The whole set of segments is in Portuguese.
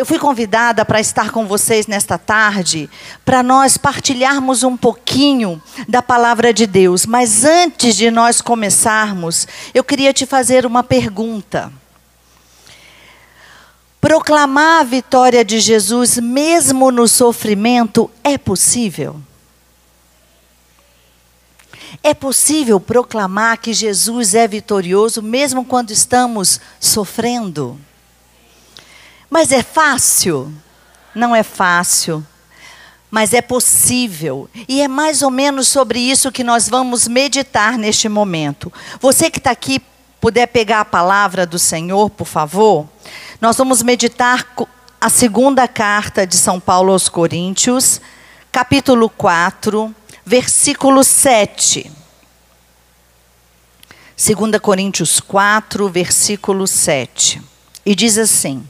Eu fui convidada para estar com vocês nesta tarde, para nós partilharmos um pouquinho da palavra de Deus. Mas antes de nós começarmos, eu queria te fazer uma pergunta. Proclamar a vitória de Jesus, mesmo no sofrimento, é possível? É possível proclamar que Jesus é vitorioso, mesmo quando estamos sofrendo? Mas é fácil? Não é fácil. Mas é possível. E é mais ou menos sobre isso que nós vamos meditar neste momento. Você que está aqui, puder pegar a palavra do Senhor, por favor. Nós vamos meditar a segunda carta de São Paulo aos Coríntios, capítulo 4, versículo 7. 2 Coríntios 4, versículo 7. E diz assim: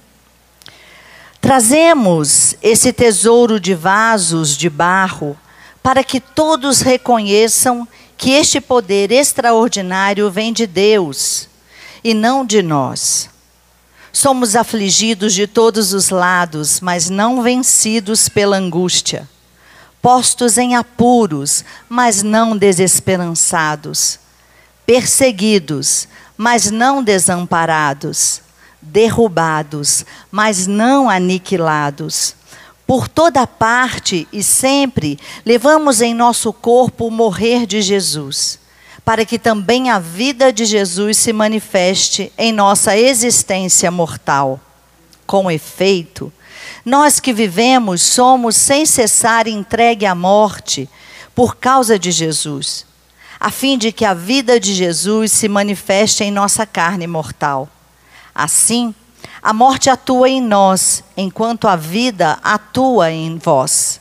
Trazemos esse tesouro de vasos de barro para que todos reconheçam que este poder extraordinário vem de Deus e não de nós. Somos afligidos de todos os lados, mas não vencidos pela angústia. Postos em apuros, mas não desesperançados. Perseguidos, mas não desamparados derrubados, mas não aniquilados. Por toda parte e sempre levamos em nosso corpo o morrer de Jesus, para que também a vida de Jesus se manifeste em nossa existência mortal. Com efeito, nós que vivemos somos sem cessar entregue à morte por causa de Jesus, a fim de que a vida de Jesus se manifeste em nossa carne mortal. Assim, a morte atua em nós, enquanto a vida atua em vós.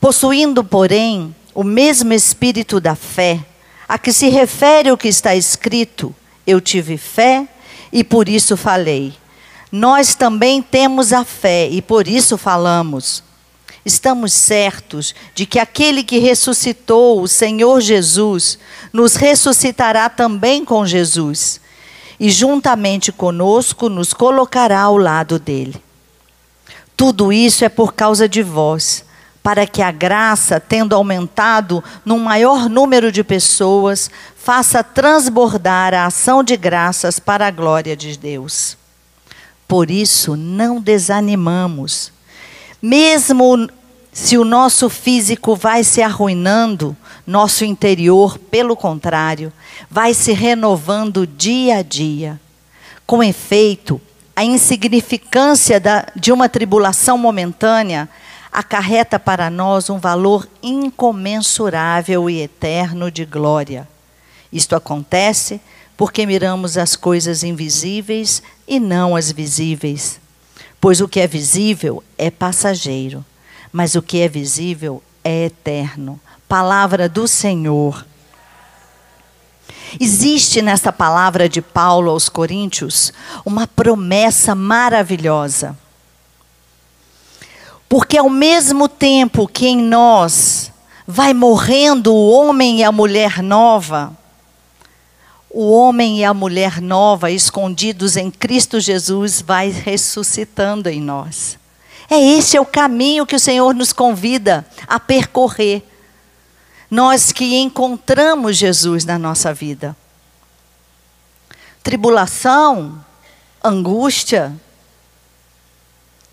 Possuindo, porém, o mesmo espírito da fé, a que se refere o que está escrito: Eu tive fé e por isso falei. Nós também temos a fé e por isso falamos. Estamos certos de que aquele que ressuscitou o Senhor Jesus nos ressuscitará também com Jesus e juntamente conosco nos colocará ao lado dele. Tudo isso é por causa de vós, para que a graça, tendo aumentado num maior número de pessoas, faça transbordar a ação de graças para a glória de Deus. Por isso, não desanimamos. Mesmo se o nosso físico vai se arruinando, nosso interior, pelo contrário, vai se renovando dia a dia. Com efeito, a insignificância da, de uma tribulação momentânea acarreta para nós um valor incomensurável e eterno de glória. Isto acontece porque miramos as coisas invisíveis e não as visíveis. Pois o que é visível é passageiro, mas o que é visível é eterno palavra do Senhor. Existe nessa palavra de Paulo aos Coríntios uma promessa maravilhosa. Porque ao mesmo tempo que em nós vai morrendo o homem e a mulher nova, o homem e a mulher nova escondidos em Cristo Jesus vai ressuscitando em nós. É esse é o caminho que o Senhor nos convida a percorrer nós que encontramos Jesus na nossa vida. Tribulação, angústia,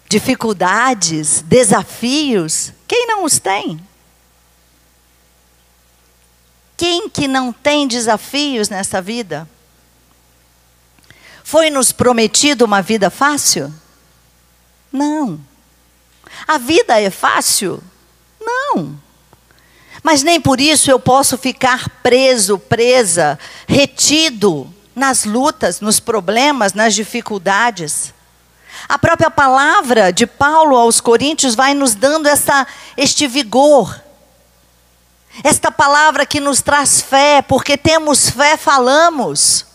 dificuldades, desafios, quem não os tem? Quem que não tem desafios nessa vida? Foi nos prometido uma vida fácil? Não. A vida é fácil? Não. Mas nem por isso eu posso ficar preso, presa, retido nas lutas, nos problemas, nas dificuldades. A própria palavra de Paulo aos Coríntios vai nos dando essa, este vigor. Esta palavra que nos traz fé, porque temos fé, falamos.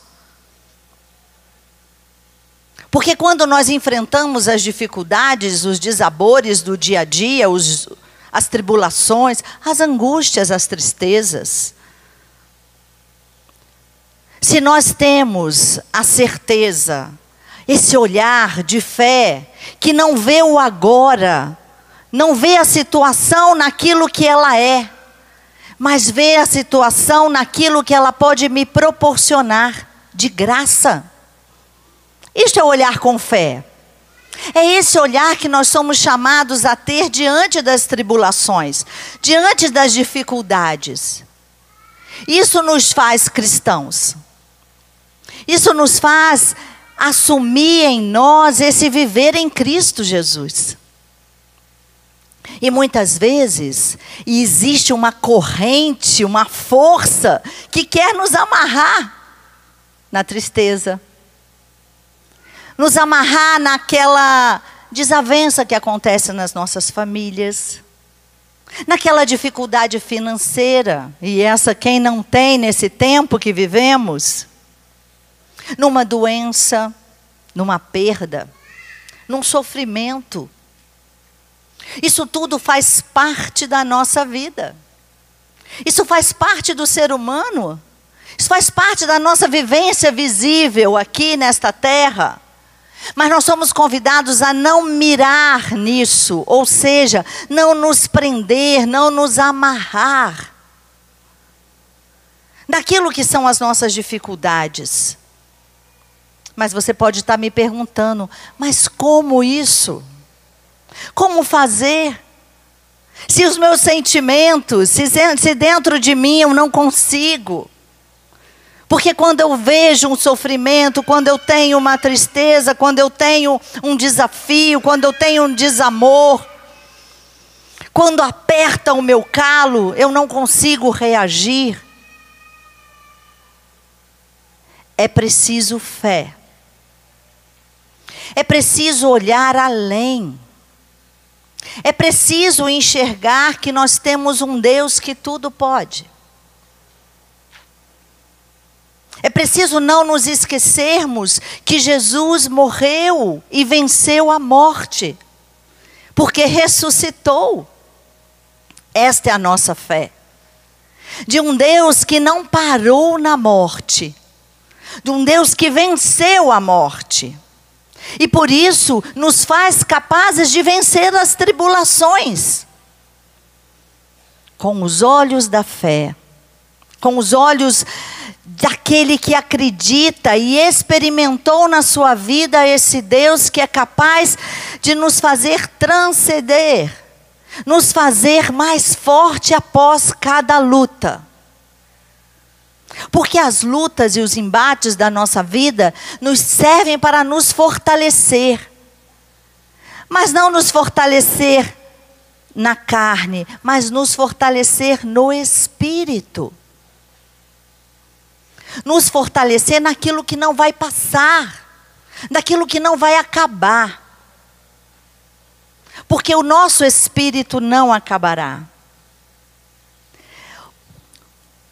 Porque quando nós enfrentamos as dificuldades, os desabores do dia a dia, os, as tribulações, as angústias, as tristezas. Se nós temos a certeza esse olhar de fé que não vê o agora, não vê a situação naquilo que ela é, mas vê a situação naquilo que ela pode me proporcionar de graça. Isto é olhar com fé. É esse olhar que nós somos chamados a ter diante das tribulações, diante das dificuldades. Isso nos faz cristãos. Isso nos faz assumir em nós esse viver em Cristo Jesus. E muitas vezes existe uma corrente, uma força que quer nos amarrar na tristeza, nos amarrar naquela desavença que acontece nas nossas famílias, naquela dificuldade financeira, e essa quem não tem nesse tempo que vivemos, numa doença, numa perda, num sofrimento. Isso tudo faz parte da nossa vida. Isso faz parte do ser humano. Isso faz parte da nossa vivência visível aqui nesta terra. Mas nós somos convidados a não mirar nisso, ou seja, não nos prender, não nos amarrar daquilo que são as nossas dificuldades. Mas você pode estar me perguntando, mas como isso? Como fazer? Se os meus sentimentos, se, dentro de mim eu não consigo. Porque quando eu vejo um sofrimento, quando eu tenho uma tristeza, quando eu tenho um desafio, quando eu tenho um desamor, quando aperta o meu calo, eu não consigo reagir. É preciso fé. É preciso olhar além. É preciso enxergar que nós temos um Deus que tudo pode. É preciso não nos esquecermos que Jesus morreu e venceu a morte, porque ressuscitou. Esta é a nossa fé. De um Deus que não parou na morte, de um Deus que venceu a morte. E por isso nos faz capazes de vencer as tribulações. Com os olhos da fé, com os olhos daquele que acredita e experimentou na sua vida esse Deus que é capaz de nos fazer transcender, nos fazer mais forte após cada luta. Porque as lutas e os embates da nossa vida nos servem para nos fortalecer. Mas não nos fortalecer na carne, mas nos fortalecer no espírito. Nos fortalecer naquilo que não vai passar, naquilo que não vai acabar. Porque o nosso espírito não acabará.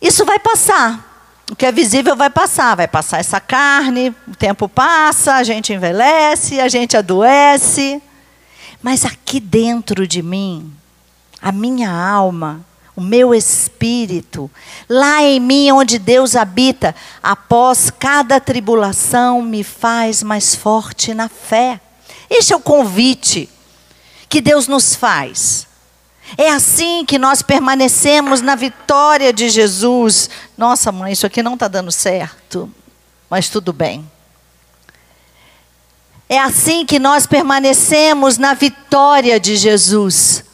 Isso vai passar. O que é visível vai passar, vai passar essa carne, o tempo passa, a gente envelhece, a gente adoece. Mas aqui dentro de mim, a minha alma, o meu espírito, lá em mim onde Deus habita, após cada tribulação me faz mais forte na fé. Este é o convite que Deus nos faz. É assim que nós permanecemos na vitória de Jesus. Nossa, mãe, isso aqui não está dando certo, mas tudo bem. É assim que nós permanecemos na vitória de Jesus,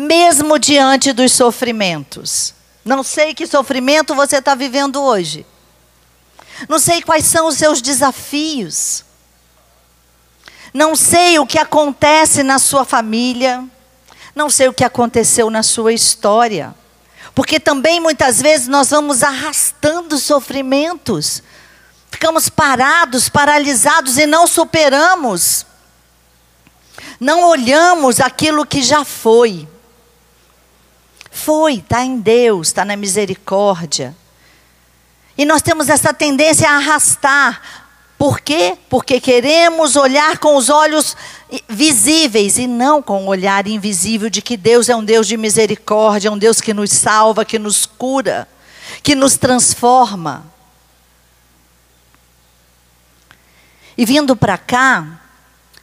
mesmo diante dos sofrimentos. Não sei que sofrimento você está vivendo hoje. Não sei quais são os seus desafios. Não sei o que acontece na sua família. Não sei o que aconteceu na sua história. Porque também muitas vezes nós vamos arrastando sofrimentos. Ficamos parados, paralisados e não superamos. Não olhamos aquilo que já foi. Foi, está em Deus, está na misericórdia. E nós temos essa tendência a arrastar, por quê? Porque queremos olhar com os olhos visíveis e não com o olhar invisível de que Deus é um Deus de misericórdia, um Deus que nos salva, que nos cura, que nos transforma. E vindo para cá,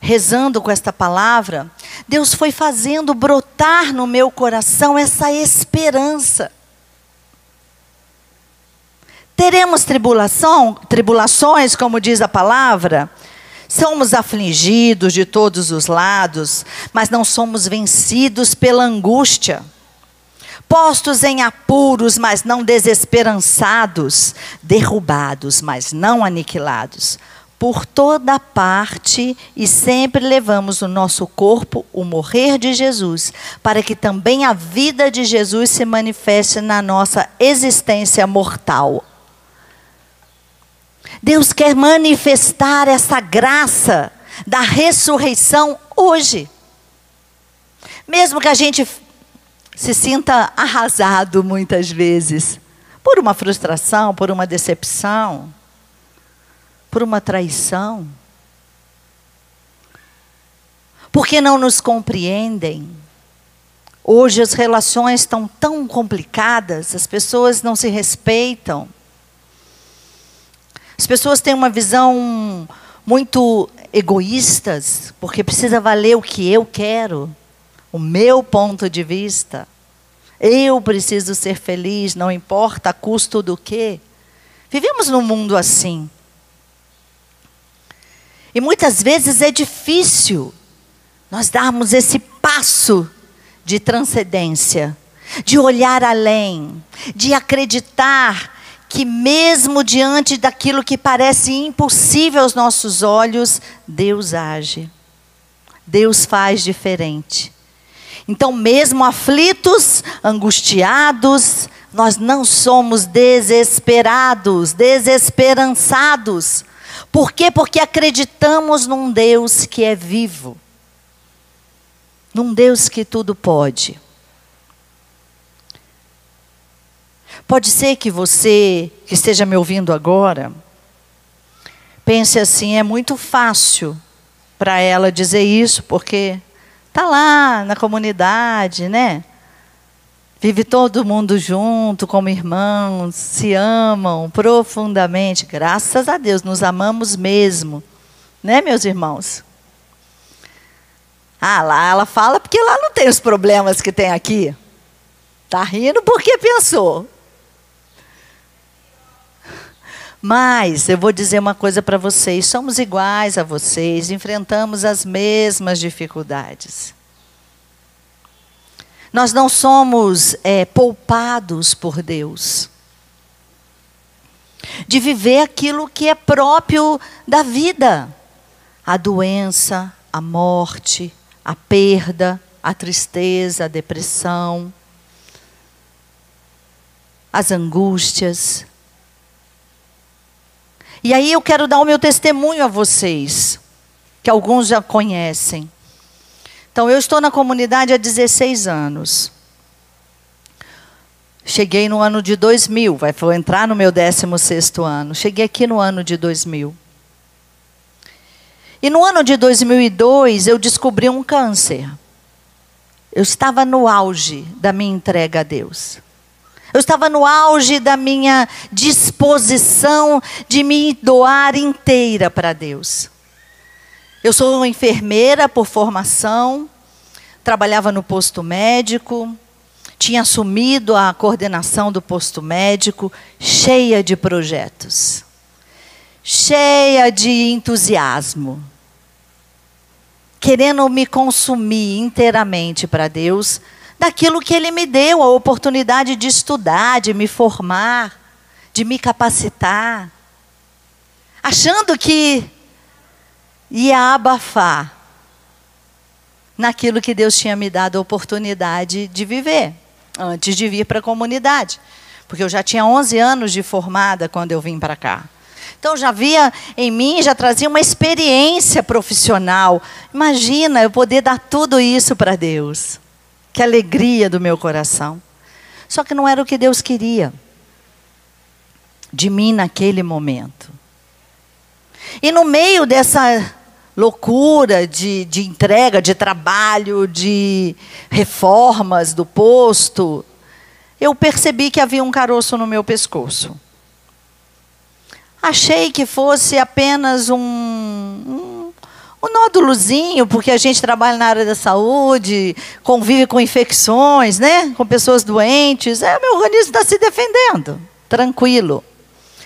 rezando com esta palavra, Deus foi fazendo brotar no meu coração essa esperança. Teremos tribulação, tribulações, como diz a palavra, Somos afligidos de todos os lados, mas não somos vencidos pela angústia. Postos em apuros, mas não desesperançados. Derrubados, mas não aniquilados. Por toda parte e sempre levamos no nosso corpo o morrer de Jesus, para que também a vida de Jesus se manifeste na nossa existência mortal. Deus quer manifestar essa graça da ressurreição hoje. Mesmo que a gente se sinta arrasado muitas vezes por uma frustração, por uma decepção, por uma traição. Porque não nos compreendem. Hoje as relações estão tão complicadas, as pessoas não se respeitam. As pessoas têm uma visão muito egoístas, porque precisa valer o que eu quero, o meu ponto de vista. Eu preciso ser feliz, não importa a custo do quê. Vivemos num mundo assim. E muitas vezes é difícil nós darmos esse passo de transcendência, de olhar além, de acreditar que, mesmo diante daquilo que parece impossível aos nossos olhos, Deus age. Deus faz diferente. Então, mesmo aflitos, angustiados, nós não somos desesperados, desesperançados. Por quê? Porque acreditamos num Deus que é vivo, num Deus que tudo pode. Pode ser que você, que esteja me ouvindo agora, pense assim: é muito fácil para ela dizer isso, porque está lá na comunidade, né? Vive todo mundo junto, como irmãos, se amam profundamente. Graças a Deus, nos amamos mesmo. Né, meus irmãos? Ah, lá ela fala porque lá não tem os problemas que tem aqui. Tá rindo porque pensou. Mas eu vou dizer uma coisa para vocês: somos iguais a vocês, enfrentamos as mesmas dificuldades. Nós não somos é, poupados por Deus de viver aquilo que é próprio da vida: a doença, a morte, a perda, a tristeza, a depressão, as angústias. E aí eu quero dar o meu testemunho a vocês, que alguns já conhecem. Então, eu estou na comunidade há 16 anos. Cheguei no ano de 2000, vai vou entrar no meu 16º ano. Cheguei aqui no ano de 2000. E no ano de 2002 eu descobri um câncer. Eu estava no auge da minha entrega a Deus. Eu estava no auge da minha disposição de me doar inteira para Deus. Eu sou enfermeira por formação, trabalhava no posto médico, tinha assumido a coordenação do posto médico, cheia de projetos, cheia de entusiasmo, querendo me consumir inteiramente para Deus daquilo que Ele me deu, a oportunidade de estudar, de me formar, de me capacitar, achando que ia abafar naquilo que Deus tinha me dado a oportunidade de viver, antes de vir para a comunidade. Porque eu já tinha 11 anos de formada quando eu vim para cá. Então já via em mim, já trazia uma experiência profissional. Imagina eu poder dar tudo isso para Deus. Que alegria do meu coração. Só que não era o que Deus queria de mim naquele momento. E no meio dessa loucura de, de entrega, de trabalho, de reformas do posto, eu percebi que havia um caroço no meu pescoço. Achei que fosse apenas um, um, um nódulozinho, porque a gente trabalha na área da saúde, convive com infecções, né? com pessoas doentes. É, meu organismo está se defendendo, tranquilo.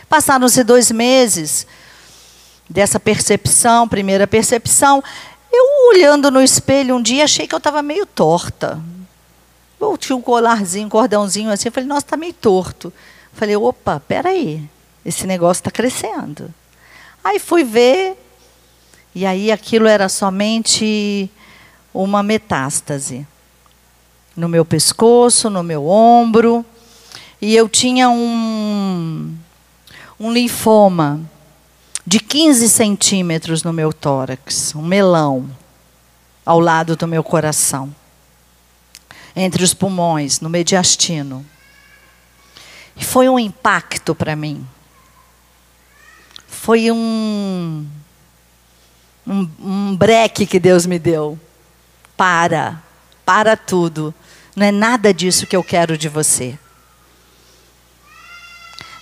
Passaram-se dois meses dessa percepção, primeira percepção. Eu, olhando no espelho um dia, achei que eu estava meio torta. Eu tinha um colarzinho, um cordãozinho assim. Eu falei, nossa, está meio torto. Eu falei, opa, peraí, esse negócio está crescendo. Aí fui ver, e aí aquilo era somente uma metástase. No meu pescoço, no meu ombro. E eu tinha um, um linfoma de 15 centímetros no meu tórax, um melão ao lado do meu coração, entre os pulmões, no mediastino. E foi um impacto para mim. Foi um, um, um breque que Deus me deu. Para, para tudo. Não é nada disso que eu quero de você.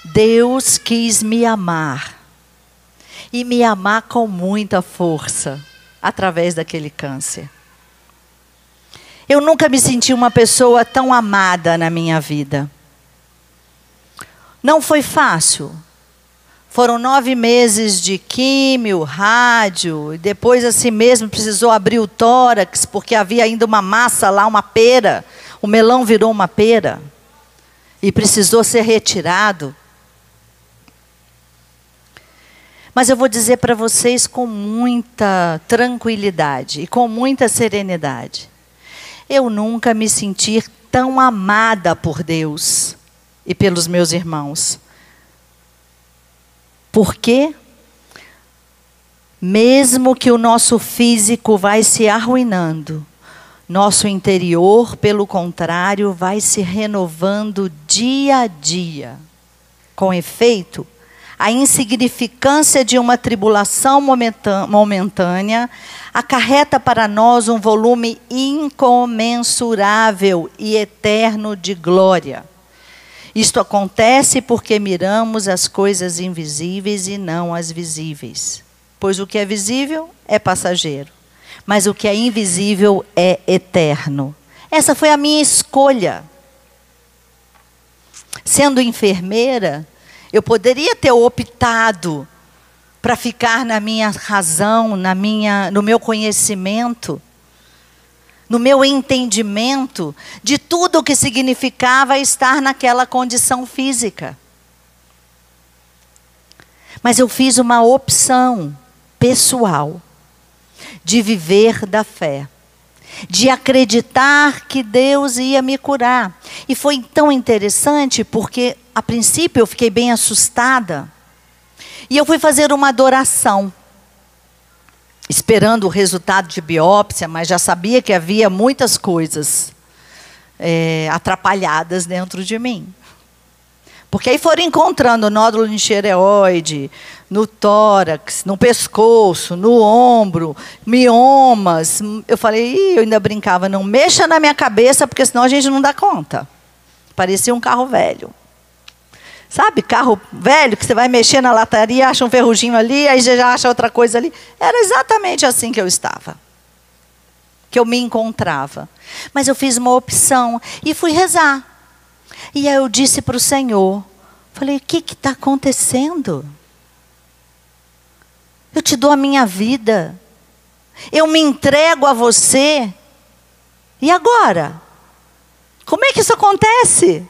Deus quis me amar e me amar com muita força através daquele câncer. Eu nunca me senti uma pessoa tão amada na minha vida. Não foi fácil. Foram nove meses de químio, rádio, e depois assim mesmo precisou abrir o tórax, porque havia ainda uma massa lá, uma pera. O melão virou uma pera. E precisou ser retirado. Mas eu vou dizer para vocês com muita tranquilidade e com muita serenidade. Eu nunca me senti tão amada por Deus e pelos meus irmãos. Por quê? Mesmo que o nosso físico vai se arruinando, nosso interior, pelo contrário, vai se renovando dia a dia. Com efeito, a insignificância de uma tribulação momentânea acarreta para nós um volume incomensurável e eterno de glória. Isto acontece porque miramos as coisas invisíveis e não as visíveis. Pois o que é visível é passageiro, mas o que é invisível é eterno. Essa foi a minha escolha. Sendo enfermeira, eu poderia ter optado para ficar na minha razão, na minha, no meu conhecimento, no meu entendimento de tudo o que significava estar naquela condição física. Mas eu fiz uma opção pessoal de viver da fé de acreditar que Deus ia me curar. E foi tão interessante porque, a princípio, eu fiquei bem assustada. E eu fui fazer uma adoração, esperando o resultado de biópsia, mas já sabia que havia muitas coisas é, atrapalhadas dentro de mim. Porque aí foram encontrando nódulo de tireoide, no tórax, no pescoço, no ombro, miomas. Eu falei, eu ainda brincava, não mexa na minha cabeça, porque senão a gente não dá conta. Parecia um carro velho. Sabe, carro velho que você vai mexer na lataria, acha um ferruginho ali, aí já acha outra coisa ali. Era exatamente assim que eu estava. Que eu me encontrava. Mas eu fiz uma opção e fui rezar. E aí eu disse para o Senhor, falei, o que está acontecendo? Eu te dou a minha vida. Eu me entrego a você. E agora? Como é que isso acontece?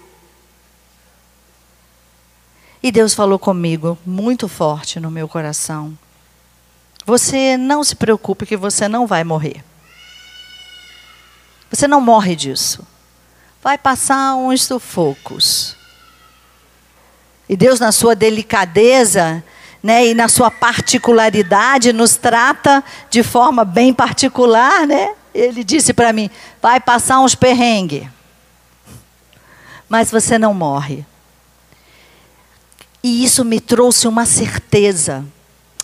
E Deus falou comigo muito forte no meu coração. Você não se preocupe que você não vai morrer. Você não morre disso vai passar uns sufocos. E Deus, na sua delicadeza, né, e na sua particularidade, nos trata de forma bem particular, né? Ele disse para mim: vai passar uns perrengues, mas você não morre. E isso me trouxe uma certeza,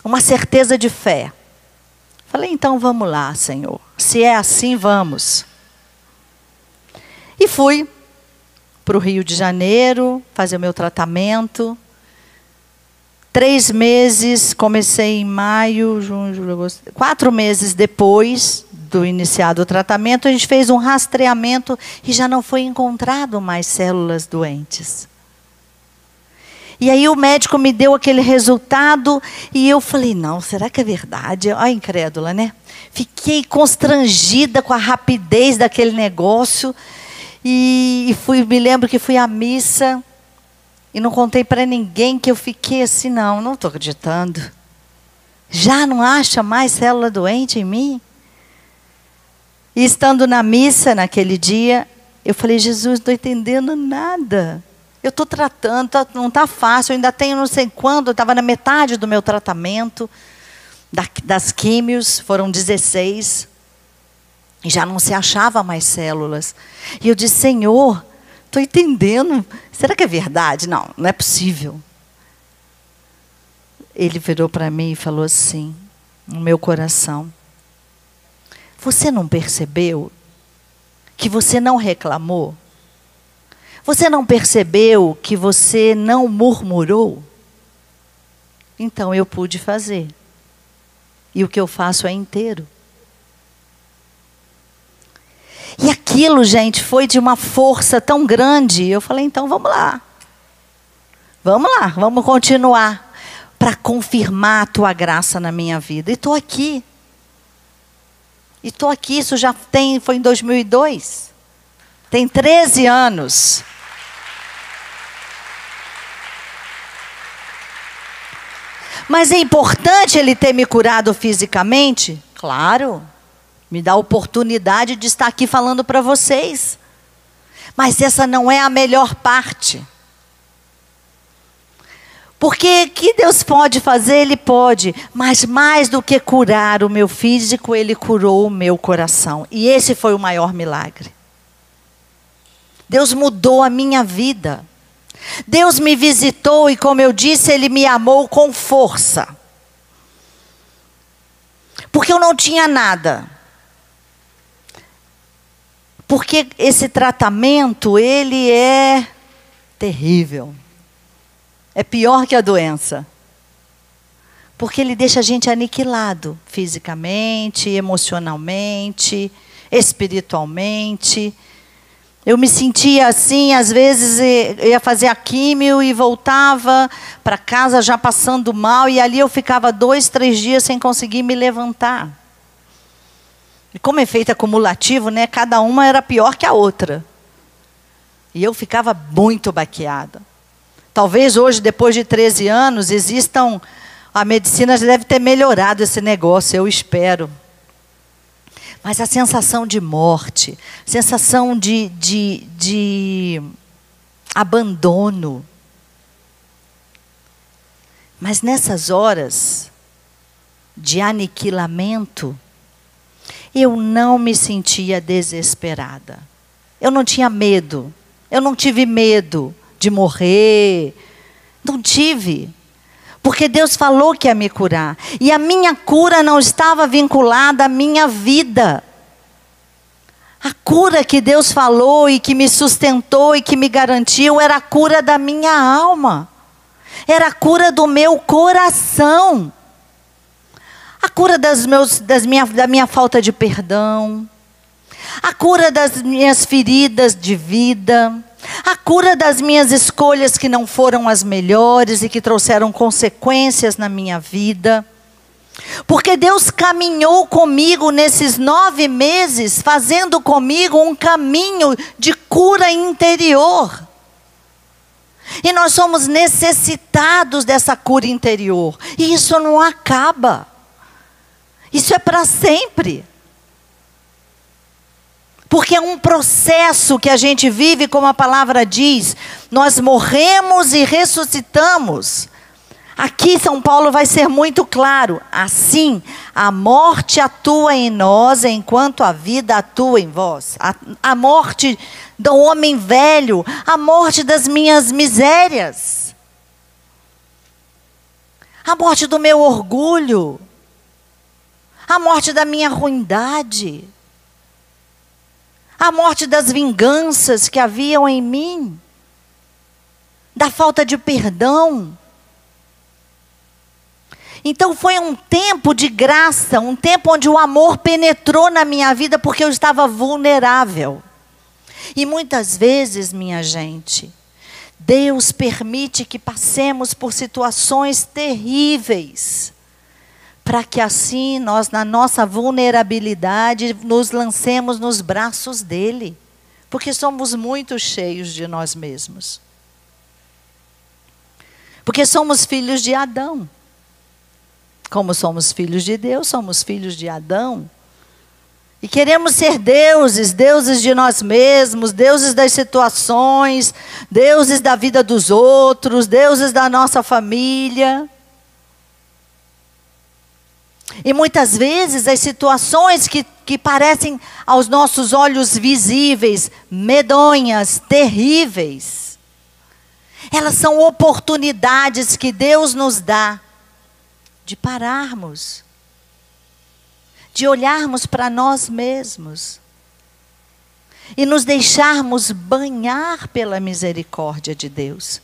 uma certeza de fé. Falei, então vamos lá, Senhor. Se é assim, vamos. E fui para o Rio de Janeiro fazer o meu tratamento. Três meses, comecei em maio, junho, julho, agosto. Quatro meses depois do iniciado o tratamento, a gente fez um rastreamento e já não foi encontrado mais células doentes. E aí o médico me deu aquele resultado e eu falei, não, será que é verdade? Olha, incrédula, né? Fiquei constrangida com a rapidez daquele negócio. E, fui, me lembro que fui à missa e não contei para ninguém que eu fiquei assim, não, não estou acreditando. Já não acha mais célula doente em mim? E estando na missa naquele dia, eu falei, Jesus, não estou entendendo nada. Eu estou tratando, tá, não está fácil, eu ainda tenho não sei quando, eu estava na metade do meu tratamento, da, das químios, foram 16. E já não se achava mais células. E eu disse, Senhor, estou entendendo. Será que é verdade? Não, não é possível. Ele virou para mim e falou assim, no meu coração: Você não percebeu que você não reclamou? Você não percebeu que você não murmurou? Então eu pude fazer. E o que eu faço é inteiro. E aquilo, gente, foi de uma força tão grande. Eu falei, então vamos lá. Vamos lá, vamos continuar para confirmar a tua graça na minha vida. E estou aqui. E estou aqui, isso já tem, foi em 2002. Tem 13 anos. Mas é importante ele ter me curado fisicamente? Claro. Me dá a oportunidade de estar aqui falando para vocês. Mas essa não é a melhor parte. Porque que Deus pode fazer, Ele pode. Mas mais do que curar o meu físico, Ele curou o meu coração. E esse foi o maior milagre. Deus mudou a minha vida. Deus me visitou e, como eu disse, Ele me amou com força. Porque eu não tinha nada. Porque esse tratamento, ele é terrível. É pior que a doença. Porque ele deixa a gente aniquilado fisicamente, emocionalmente, espiritualmente. Eu me sentia assim, às vezes ia fazer a químio e voltava para casa já passando mal, e ali eu ficava dois, três dias sem conseguir me levantar. E como efeito acumulativo, né, cada uma era pior que a outra. E eu ficava muito baqueada. Talvez hoje, depois de 13 anos, existam. A medicina já deve ter melhorado esse negócio, eu espero. Mas a sensação de morte, sensação de, de, de abandono. Mas nessas horas de aniquilamento, eu não me sentia desesperada. Eu não tinha medo. Eu não tive medo de morrer. Não tive. Porque Deus falou que ia me curar. E a minha cura não estava vinculada à minha vida. A cura que Deus falou e que me sustentou e que me garantiu era a cura da minha alma. Era a cura do meu coração a cura das meus, das minha, da minha falta de perdão, a cura das minhas feridas de vida, a cura das minhas escolhas que não foram as melhores e que trouxeram consequências na minha vida. Porque Deus caminhou comigo nesses nove meses, fazendo comigo um caminho de cura interior. E nós somos necessitados dessa cura interior. E isso não acaba. Isso é para sempre. Porque é um processo que a gente vive, como a palavra diz, nós morremos e ressuscitamos. Aqui São Paulo vai ser muito claro. Assim, a morte atua em nós enquanto a vida atua em vós. A, a morte do homem velho, a morte das minhas misérias, a morte do meu orgulho, a morte da minha ruindade, a morte das vinganças que haviam em mim, da falta de perdão. Então foi um tempo de graça, um tempo onde o amor penetrou na minha vida porque eu estava vulnerável. E muitas vezes, minha gente, Deus permite que passemos por situações terríveis, para que assim nós, na nossa vulnerabilidade, nos lancemos nos braços dele, porque somos muito cheios de nós mesmos. Porque somos filhos de Adão. Como somos filhos de Deus, somos filhos de Adão. E queremos ser deuses, deuses de nós mesmos, deuses das situações, deuses da vida dos outros, deuses da nossa família. E muitas vezes as situações que, que parecem aos nossos olhos visíveis, medonhas, terríveis, elas são oportunidades que Deus nos dá de pararmos de olharmos para nós mesmos e nos deixarmos banhar pela misericórdia de Deus.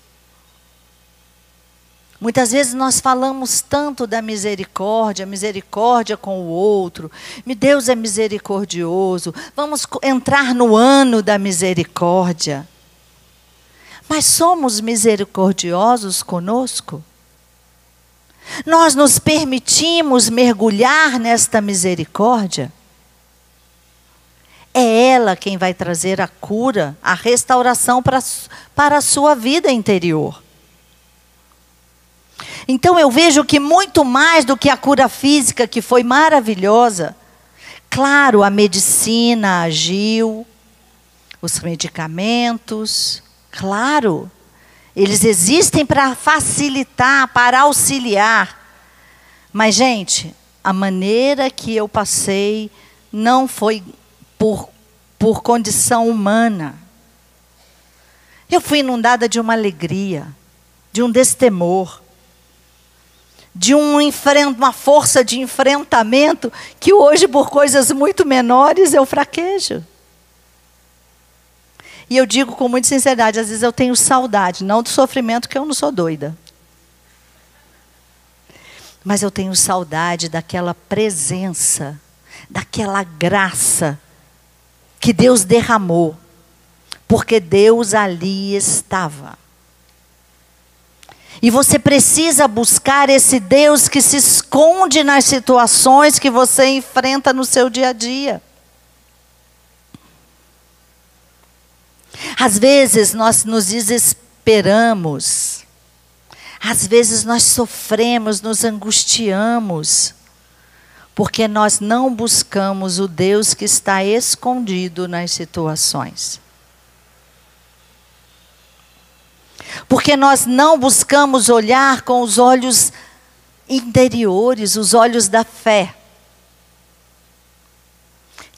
Muitas vezes nós falamos tanto da misericórdia, misericórdia com o outro. Deus é misericordioso. Vamos entrar no ano da misericórdia. Mas somos misericordiosos conosco? Nós nos permitimos mergulhar nesta misericórdia? É ela quem vai trazer a cura, a restauração para, para a sua vida interior. Então eu vejo que muito mais do que a cura física, que foi maravilhosa, claro, a medicina agiu, os medicamentos, claro, eles existem para facilitar, para auxiliar. Mas, gente, a maneira que eu passei não foi por, por condição humana. Eu fui inundada de uma alegria, de um destemor, de um uma força de enfrentamento que hoje, por coisas muito menores, eu fraquejo. E eu digo com muita sinceridade, às vezes eu tenho saudade, não do sofrimento, que eu não sou doida. Mas eu tenho saudade daquela presença, daquela graça que Deus derramou, porque Deus ali estava. E você precisa buscar esse Deus que se esconde nas situações que você enfrenta no seu dia a dia. Às vezes nós nos desesperamos. Às vezes nós sofremos, nos angustiamos, porque nós não buscamos o Deus que está escondido nas situações. Porque nós não buscamos olhar com os olhos interiores, os olhos da fé,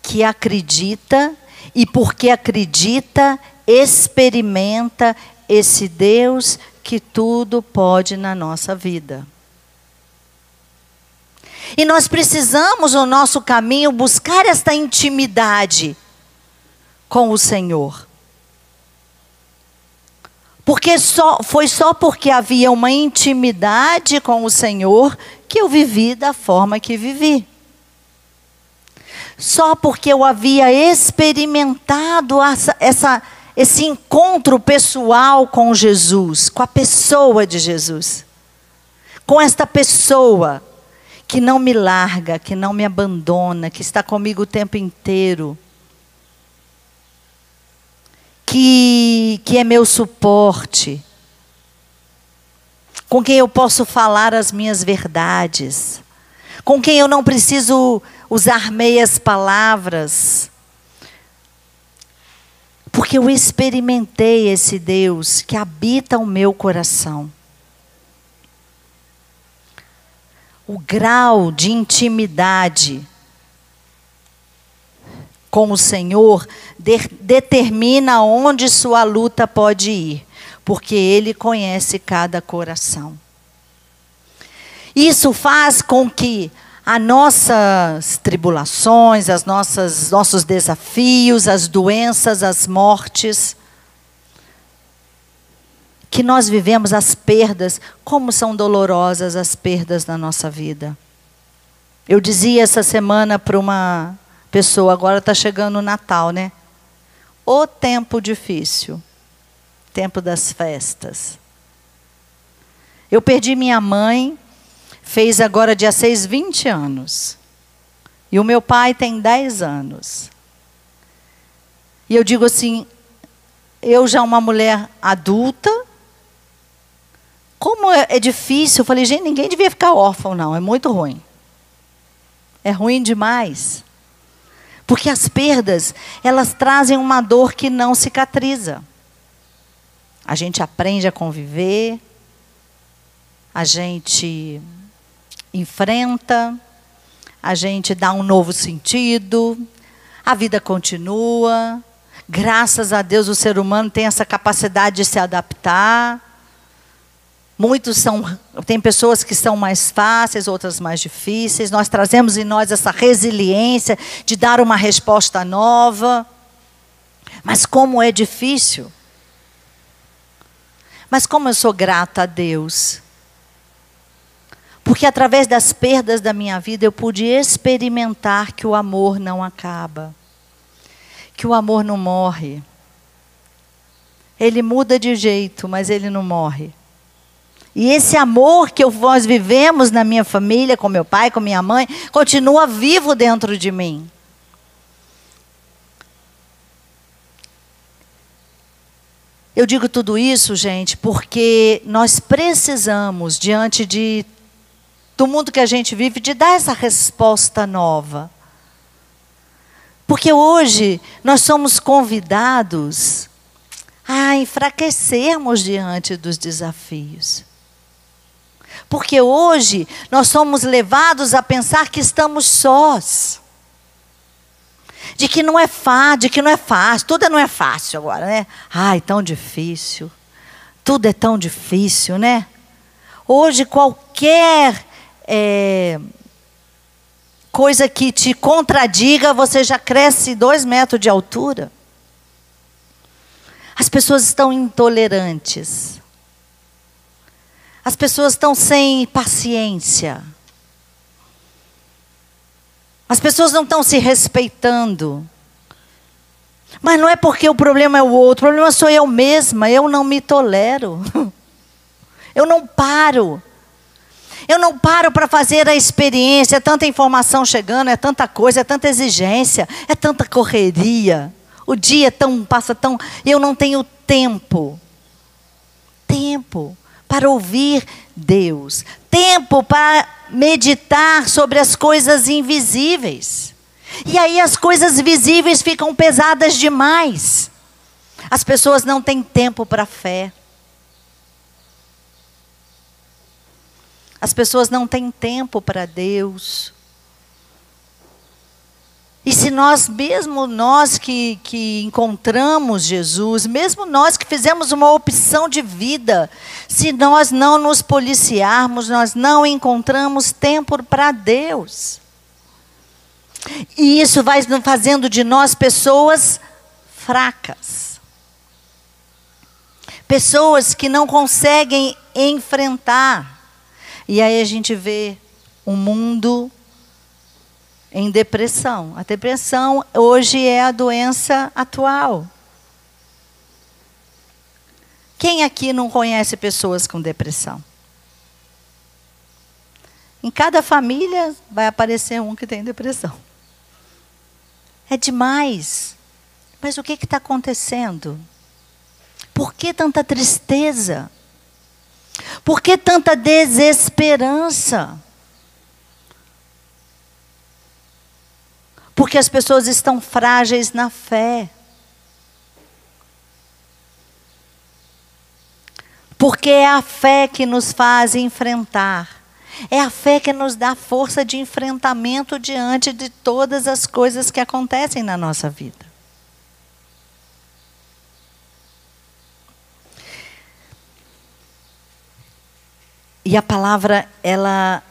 que acredita e porque acredita, experimenta esse Deus que tudo pode na nossa vida. E nós precisamos, no nosso caminho, buscar esta intimidade com o Senhor. Porque só, foi só porque havia uma intimidade com o Senhor que eu vivi da forma que vivi só porque eu havia experimentado essa, essa, esse encontro pessoal com Jesus, com a pessoa de Jesus. Com esta pessoa que não me larga, que não me abandona, que está comigo o tempo inteiro. Que, que é meu suporte, com quem eu posso falar as minhas verdades, com quem eu não preciso usar meias palavras. Porque eu experimentei esse Deus que habita o meu coração. O grau de intimidade com o Senhor de, determina onde sua luta pode ir, porque Ele conhece cada coração. Isso faz com que as nossas tribulações, as nossas nossos desafios, as doenças, as mortes que nós vivemos as perdas, como são dolorosas as perdas na nossa vida. Eu dizia essa semana para uma pessoa, agora está chegando o Natal, né? O tempo difícil, tempo das festas. Eu perdi minha mãe, fez agora dia 6, 20 anos. E o meu pai tem 10 anos. E eu digo assim, eu já uma mulher adulta, como é, é difícil, eu falei, gente, ninguém devia ficar órfão, não, é muito ruim. É ruim demais. Porque as perdas, elas trazem uma dor que não cicatriza. A gente aprende a conviver, a gente enfrenta, a gente dá um novo sentido, a vida continua. Graças a Deus o ser humano tem essa capacidade de se adaptar. Muitos são, tem pessoas que são mais fáceis, outras mais difíceis. Nós trazemos em nós essa resiliência de dar uma resposta nova. Mas como é difícil. Mas como eu sou grata a Deus. Porque através das perdas da minha vida eu pude experimentar que o amor não acaba. Que o amor não morre. Ele muda de jeito, mas ele não morre. E esse amor que nós vivemos na minha família, com meu pai, com minha mãe, continua vivo dentro de mim. Eu digo tudo isso, gente, porque nós precisamos, diante de, do mundo que a gente vive, de dar essa resposta nova. Porque hoje nós somos convidados a enfraquecermos diante dos desafios. Porque hoje nós somos levados a pensar que estamos sós. De que não é fácil, de que não é fácil, tudo não é fácil agora, né? Ai, tão difícil. Tudo é tão difícil, né? Hoje qualquer é, coisa que te contradiga, você já cresce dois metros de altura. As pessoas estão intolerantes. As pessoas estão sem paciência. As pessoas não estão se respeitando. Mas não é porque o problema é o outro, o problema sou eu mesma, eu não me tolero. Eu não paro. Eu não paro para fazer a experiência, é tanta informação chegando, é tanta coisa, é tanta exigência, é tanta correria. O dia é tão passa tão, eu não tenho tempo. Tempo para ouvir Deus, tempo para meditar sobre as coisas invisíveis. E aí as coisas visíveis ficam pesadas demais. As pessoas não têm tempo para fé. As pessoas não têm tempo para Deus. E se nós, mesmo nós que, que encontramos Jesus, mesmo nós que fizemos uma opção de vida, se nós não nos policiarmos, nós não encontramos tempo para Deus. E isso vai fazendo de nós pessoas fracas. Pessoas que não conseguem enfrentar. E aí a gente vê um mundo em depressão. A depressão hoje é a doença atual. Quem aqui não conhece pessoas com depressão? Em cada família vai aparecer um que tem depressão. É demais. Mas o que está acontecendo? Por que tanta tristeza? Por que tanta desesperança? Porque as pessoas estão frágeis na fé. Porque é a fé que nos faz enfrentar. É a fé que nos dá força de enfrentamento diante de todas as coisas que acontecem na nossa vida. E a palavra, ela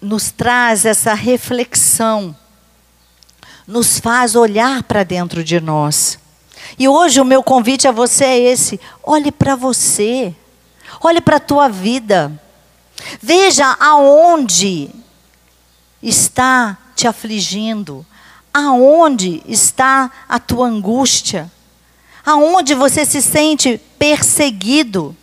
nos traz essa reflexão nos faz olhar para dentro de nós. E hoje o meu convite a você é esse: olhe para você. Olhe para a tua vida. Veja aonde está te afligindo. Aonde está a tua angústia? Aonde você se sente perseguido?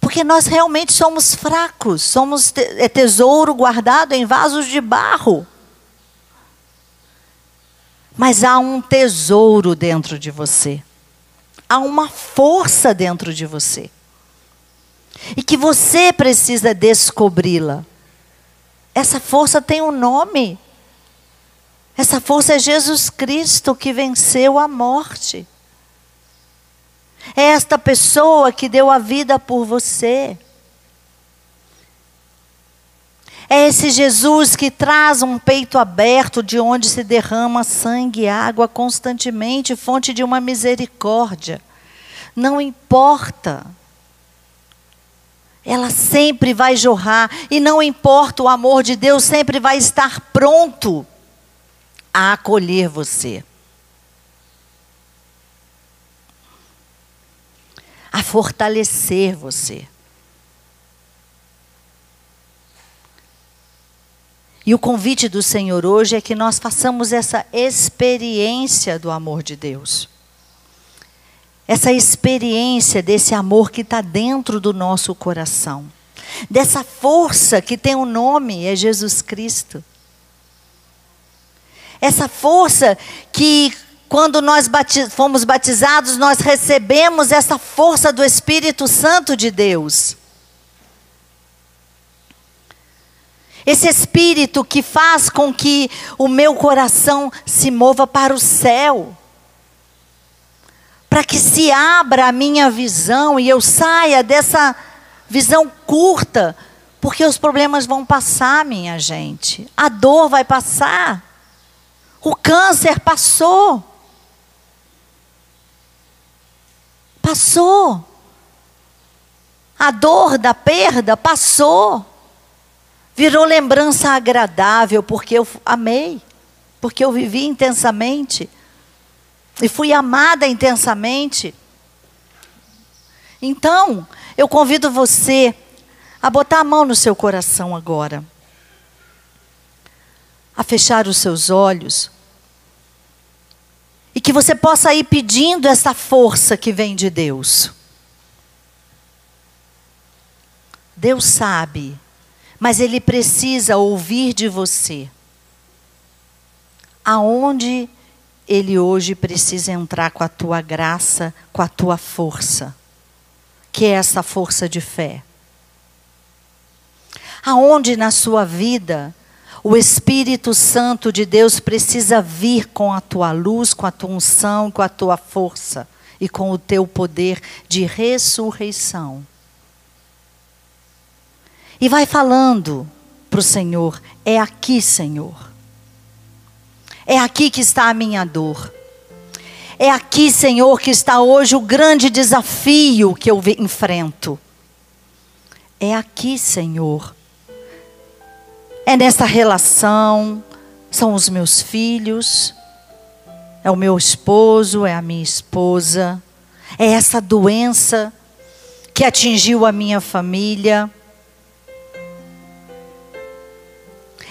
Porque nós realmente somos fracos, somos é tesouro guardado em vasos de barro. Mas há um tesouro dentro de você. Há uma força dentro de você. E que você precisa descobri-la. Essa força tem um nome. Essa força é Jesus Cristo que venceu a morte. É esta pessoa que deu a vida por você. É esse Jesus que traz um peito aberto de onde se derrama sangue e água constantemente, fonte de uma misericórdia. Não importa. Ela sempre vai jorrar, e não importa, o amor de Deus sempre vai estar pronto a acolher você. A fortalecer você. E o convite do Senhor hoje é que nós façamos essa experiência do amor de Deus. Essa experiência desse amor que está dentro do nosso coração. Dessa força que tem um nome, é Jesus Cristo. Essa força que, quando nós fomos batizados, nós recebemos essa força do Espírito Santo de Deus. Esse espírito que faz com que o meu coração se mova para o céu. Para que se abra a minha visão e eu saia dessa visão curta, porque os problemas vão passar, minha gente. A dor vai passar. O câncer passou. Passou. A dor da perda passou. Virou lembrança agradável, porque eu amei, porque eu vivi intensamente, e fui amada intensamente. Então, eu convido você a botar a mão no seu coração agora, a fechar os seus olhos, e que você possa ir pedindo essa força que vem de Deus. Deus sabe mas ele precisa ouvir de você. Aonde ele hoje precisa entrar com a tua graça, com a tua força, que é essa força de fé. Aonde na sua vida o Espírito Santo de Deus precisa vir com a tua luz, com a tua unção, com a tua força e com o teu poder de ressurreição. E vai falando para o Senhor: é aqui, Senhor. É aqui que está a minha dor. É aqui, Senhor, que está hoje o grande desafio que eu enfrento. É aqui, Senhor. É nessa relação, são os meus filhos, é o meu esposo, é a minha esposa, é essa doença que atingiu a minha família.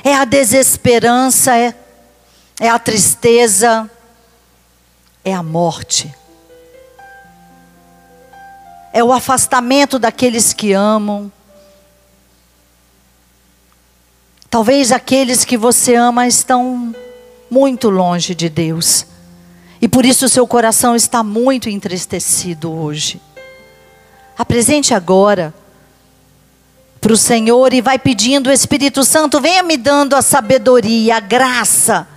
É a desesperança, é, é a tristeza, é a morte. É o afastamento daqueles que amam. Talvez aqueles que você ama estão muito longe de Deus. E por isso o seu coração está muito entristecido hoje. Apresente agora para o Senhor e vai pedindo, o Espírito Santo, venha me dando a sabedoria, a graça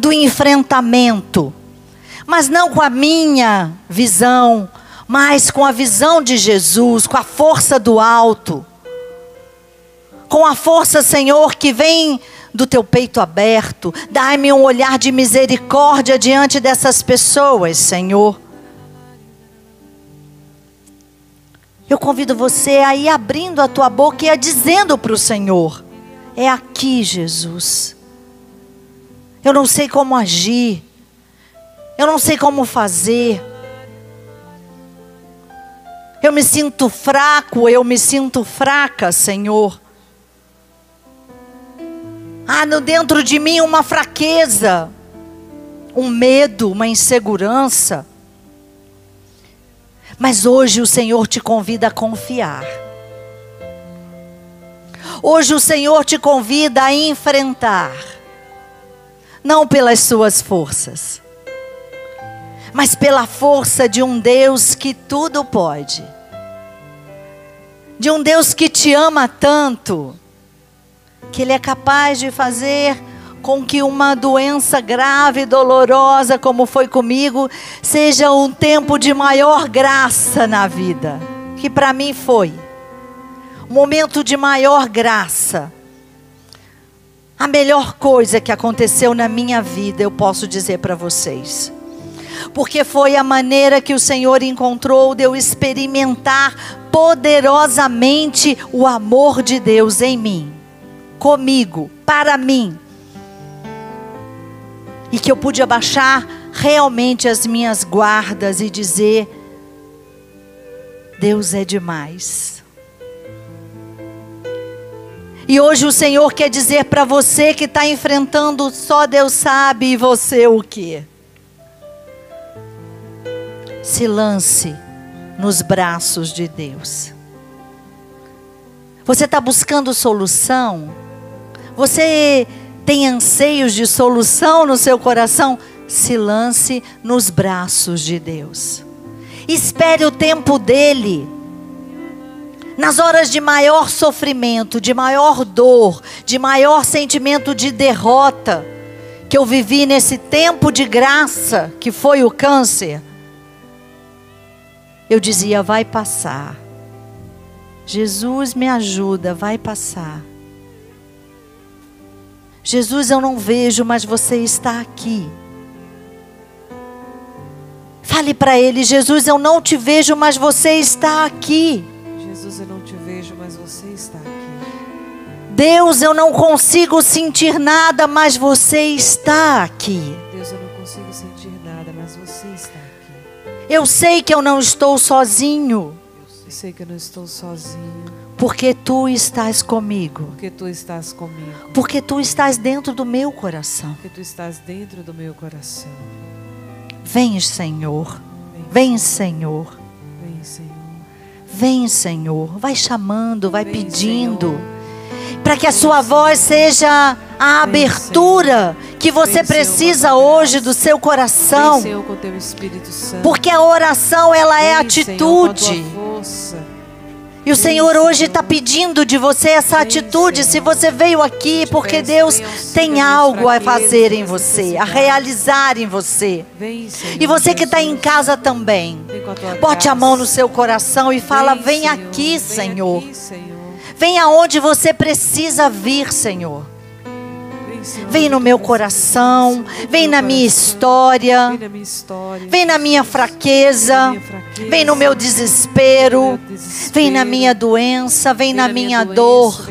do enfrentamento. Mas não com a minha visão, mas com a visão de Jesus, com a força do alto. Com a força, Senhor, que vem do teu peito aberto. Dai-me um olhar de misericórdia diante dessas pessoas, Senhor. Eu convido você a ir abrindo a tua boca e a dizendo para o Senhor: É aqui, Jesus. Eu não sei como agir. Eu não sei como fazer. Eu me sinto fraco, eu me sinto fraca, Senhor. Há no dentro de mim uma fraqueza, um medo, uma insegurança. Mas hoje o Senhor te convida a confiar. Hoje o Senhor te convida a enfrentar, não pelas suas forças, mas pela força de um Deus que tudo pode, de um Deus que te ama tanto, que Ele é capaz de fazer com que uma doença grave e dolorosa, como foi comigo, seja um tempo de maior graça na vida, que para mim foi um momento de maior graça. A melhor coisa que aconteceu na minha vida, eu posso dizer para vocês. Porque foi a maneira que o Senhor encontrou de eu experimentar poderosamente o amor de Deus em mim, comigo, para mim. E que eu pude abaixar realmente as minhas guardas e dizer: Deus é demais. E hoje o Senhor quer dizer para você que está enfrentando só Deus sabe e você o que. Se lance nos braços de Deus. Você está buscando solução? Você tem anseios de solução no seu coração? Se lance nos braços de Deus. Espere o tempo dele nas horas de maior sofrimento, de maior dor, de maior sentimento de derrota, que eu vivi nesse tempo de graça, que foi o câncer, eu dizia: vai passar. Jesus me ajuda, vai passar. Jesus, eu não vejo, mas você está aqui. Fale para ele: Jesus, eu não te vejo, mas você está aqui. Jesus, eu não te vejo, mas você está aqui. Deus, eu não consigo sentir nada, mas você está aqui. Deus, eu não consigo sentir nada, mas você está aqui. Eu sei que eu não estou sozinho. Eu sei que eu não estou sozinho. Porque tu estás comigo. Porque tu estás comigo. Porque tu estás dentro do meu coração. Porque tu estás dentro do meu coração. Vem, Senhor. Vem, Senhor. Vem, Senhor. Vem, Senhor. Vai chamando, vai Vem, pedindo. Para que a sua voz seja a abertura que você precisa hoje do seu coração. Porque a oração ela é atitude. E o Senhor hoje está pedindo de você essa atitude. Se você veio aqui, porque Deus tem algo a fazer em você, a realizar em você. E você que está em casa também, bote a mão no seu coração e fala: Vem aqui, Senhor. Vem aonde você precisa vir, Senhor. Vem no meu coração, vem na minha história, vem na minha fraqueza, vem no meu desespero, vem na minha doença, vem na minha dor,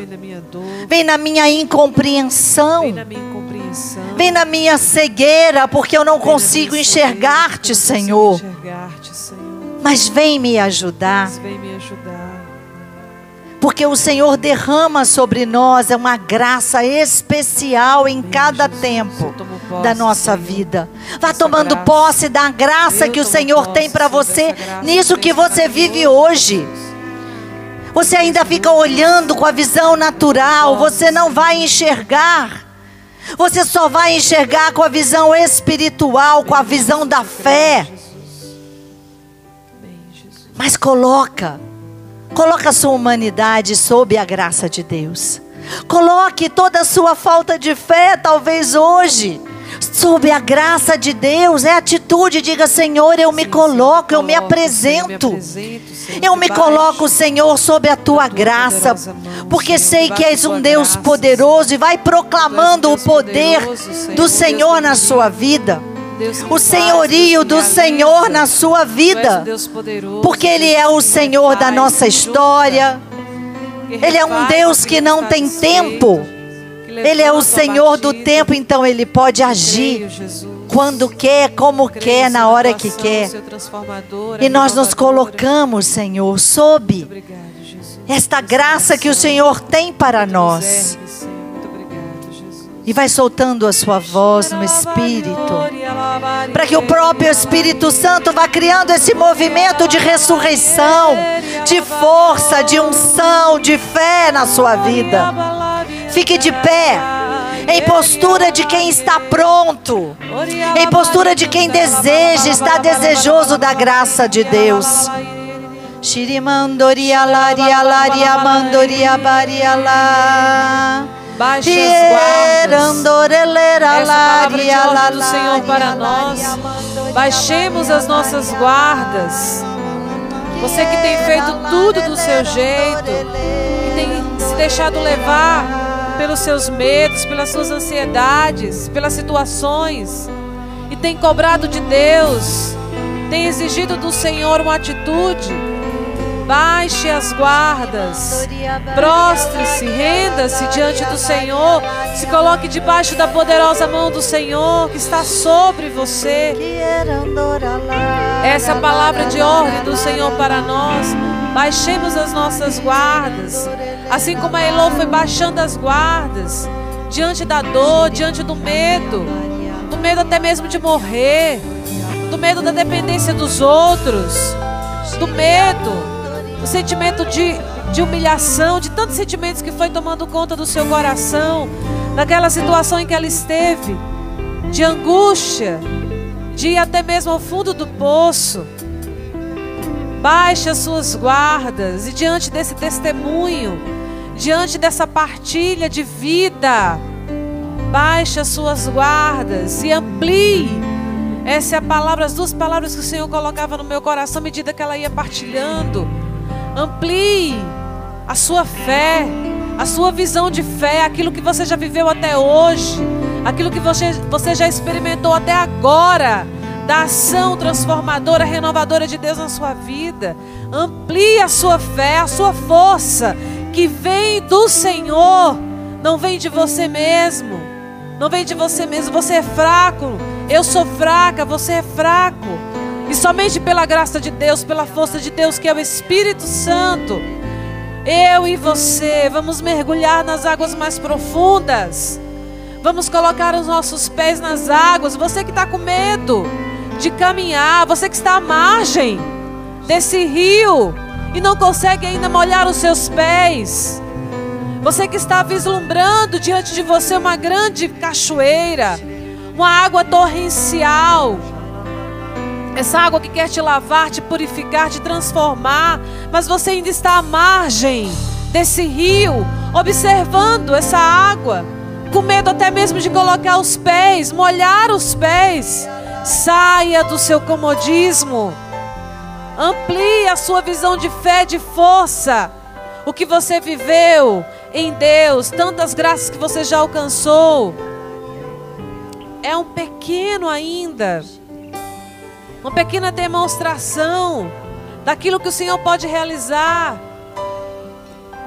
vem na minha incompreensão. Vem na minha cegueira, porque eu não consigo enxergar-te, Senhor. Mas vem me ajudar porque o Senhor derrama sobre nós é uma graça especial em cada tempo da nossa vida. Vá tomando posse da graça que o Senhor tem para você nisso que você vive hoje. Você ainda fica olhando com a visão natural, você não vai enxergar. Você só vai enxergar com a visão espiritual, com a visão da fé. Mas coloca Coloque a sua humanidade sob a graça de Deus. Coloque toda a sua falta de fé, talvez hoje, sob a graça de Deus. É atitude, diga: Senhor, eu me coloco, eu me apresento. Eu me coloco, Senhor, sob a tua graça, porque sei que és um Deus poderoso e vai proclamando o poder do Senhor na sua vida o senhorio do Senhor na sua vida. Porque Ele é o Senhor da nossa história. Ele é um Deus que não tem tempo. Ele é o Senhor do tempo, então Ele pode agir quando quer, como quer, na hora que quer. E nós nos colocamos, Senhor, sob esta graça que o Senhor tem para nós. E vai soltando a sua voz no Espírito. Para que o próprio Espírito Santo vá criando esse movimento de ressurreição, de força, de unção, de fé na sua vida. Fique de pé, em postura de quem está pronto, em postura de quem deseja, está desejoso da graça de Deus. Shirimandoria laria laria mandoria bariala. Baixe as guardas. Essa palavra de ordem do Senhor para nós. Baixemos as nossas guardas. Você que tem feito tudo do seu jeito, que tem se deixado levar pelos seus medos, pelas suas ansiedades, pelas situações, e tem cobrado de Deus, tem exigido do Senhor uma atitude. Baixe as guardas, prostre-se, renda-se diante do Senhor, se coloque debaixo da poderosa mão do Senhor que está sobre você. Essa é a palavra de ordem do Senhor para nós. Baixemos as nossas guardas. Assim como a Elô foi baixando as guardas. Diante da dor, diante do medo. Do medo até mesmo de morrer. Do medo da dependência dos outros. Do medo. Do sentimento de, de humilhação. De tantos sentimentos que foi tomando conta do seu coração. Daquela situação em que ela esteve. De angústia de ir até mesmo ao fundo do poço. Baixe as suas guardas e diante desse testemunho, diante dessa partilha de vida, baixe as suas guardas e amplie. Essa é a palavra, as duas palavras que o Senhor colocava no meu coração à medida que ela ia partilhando. Amplie a sua fé, a sua visão de fé, aquilo que você já viveu até hoje, aquilo que você, você já experimentou até agora, da ação transformadora, renovadora de Deus na sua vida. Amplie a sua fé, a sua força, que vem do Senhor, não vem de você mesmo, não vem de você mesmo. Você é fraco, eu sou fraca, você é fraco. E somente pela graça de Deus, pela força de Deus, que é o Espírito Santo, eu e você vamos mergulhar nas águas mais profundas. Vamos colocar os nossos pés nas águas. Você que está com medo de caminhar, você que está à margem desse rio e não consegue ainda molhar os seus pés. Você que está vislumbrando diante de você uma grande cachoeira, uma água torrencial. Essa água que quer te lavar, te purificar, te transformar, mas você ainda está à margem desse rio, observando essa água, com medo até mesmo de colocar os pés, molhar os pés. Saia do seu comodismo. Amplie a sua visão de fé, de força. O que você viveu em Deus, tantas graças que você já alcançou. É um pequeno ainda. Uma pequena demonstração daquilo que o Senhor pode realizar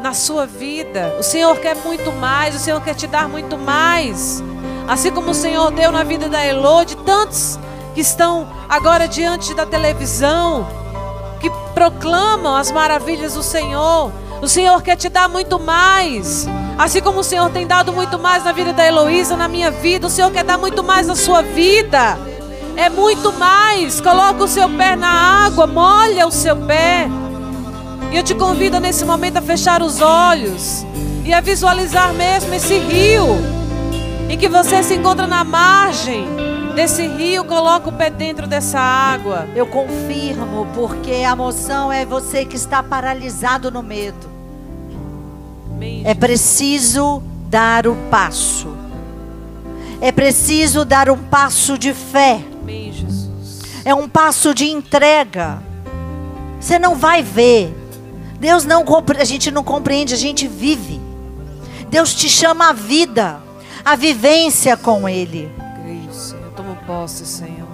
na sua vida. O Senhor quer muito mais, o Senhor quer te dar muito mais. Assim como o Senhor deu na vida da Elô, de tantos que estão agora diante da televisão, que proclamam as maravilhas do Senhor. O Senhor quer te dar muito mais. Assim como o Senhor tem dado muito mais na vida da Heloísa, na minha vida, o Senhor quer dar muito mais na sua vida. É muito mais. Coloca o seu pé na água, molha o seu pé. E eu te convido nesse momento a fechar os olhos e a visualizar mesmo esse rio em que você se encontra na margem desse rio, coloca o pé dentro dessa água. Eu confirmo, porque a moção é você que está paralisado no medo. É preciso dar o passo. É preciso dar um passo de fé. Amém, Jesus. É um passo de entrega. Você não vai ver. Deus não a gente não compreende, a gente vive. Deus te chama à vida, à vivência com ele. Creio. Tomo posse, Senhor.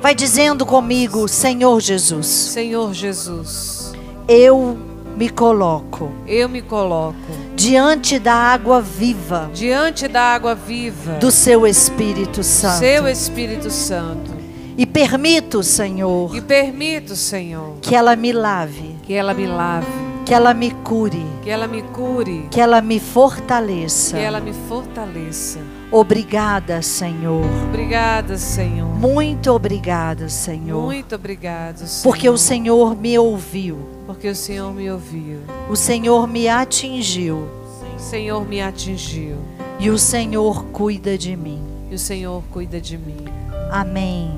Vai dizendo comigo, Senhor Jesus, Senhor Jesus, eu me coloco eu me coloco diante da água viva diante da água viva do seu Espírito Santo. seu Espírito Santo E permito, Senhor, e permito, Senhor, que ela me lave, que ela me lave, que ela me cure, que ela me cure, que ela me fortaleça. que ela me fortaleça. Obrigada, Senhor. Obrigada, Senhor. Muito obrigada, Senhor. Muito obrigado, Senhor. Porque o Senhor me ouviu, Porque o Senhor me ouviu. o Senhor me atingiu O Senhor me atingiu. e o Senhor cuida de mim. E o Senhor cuida de mim. Amém.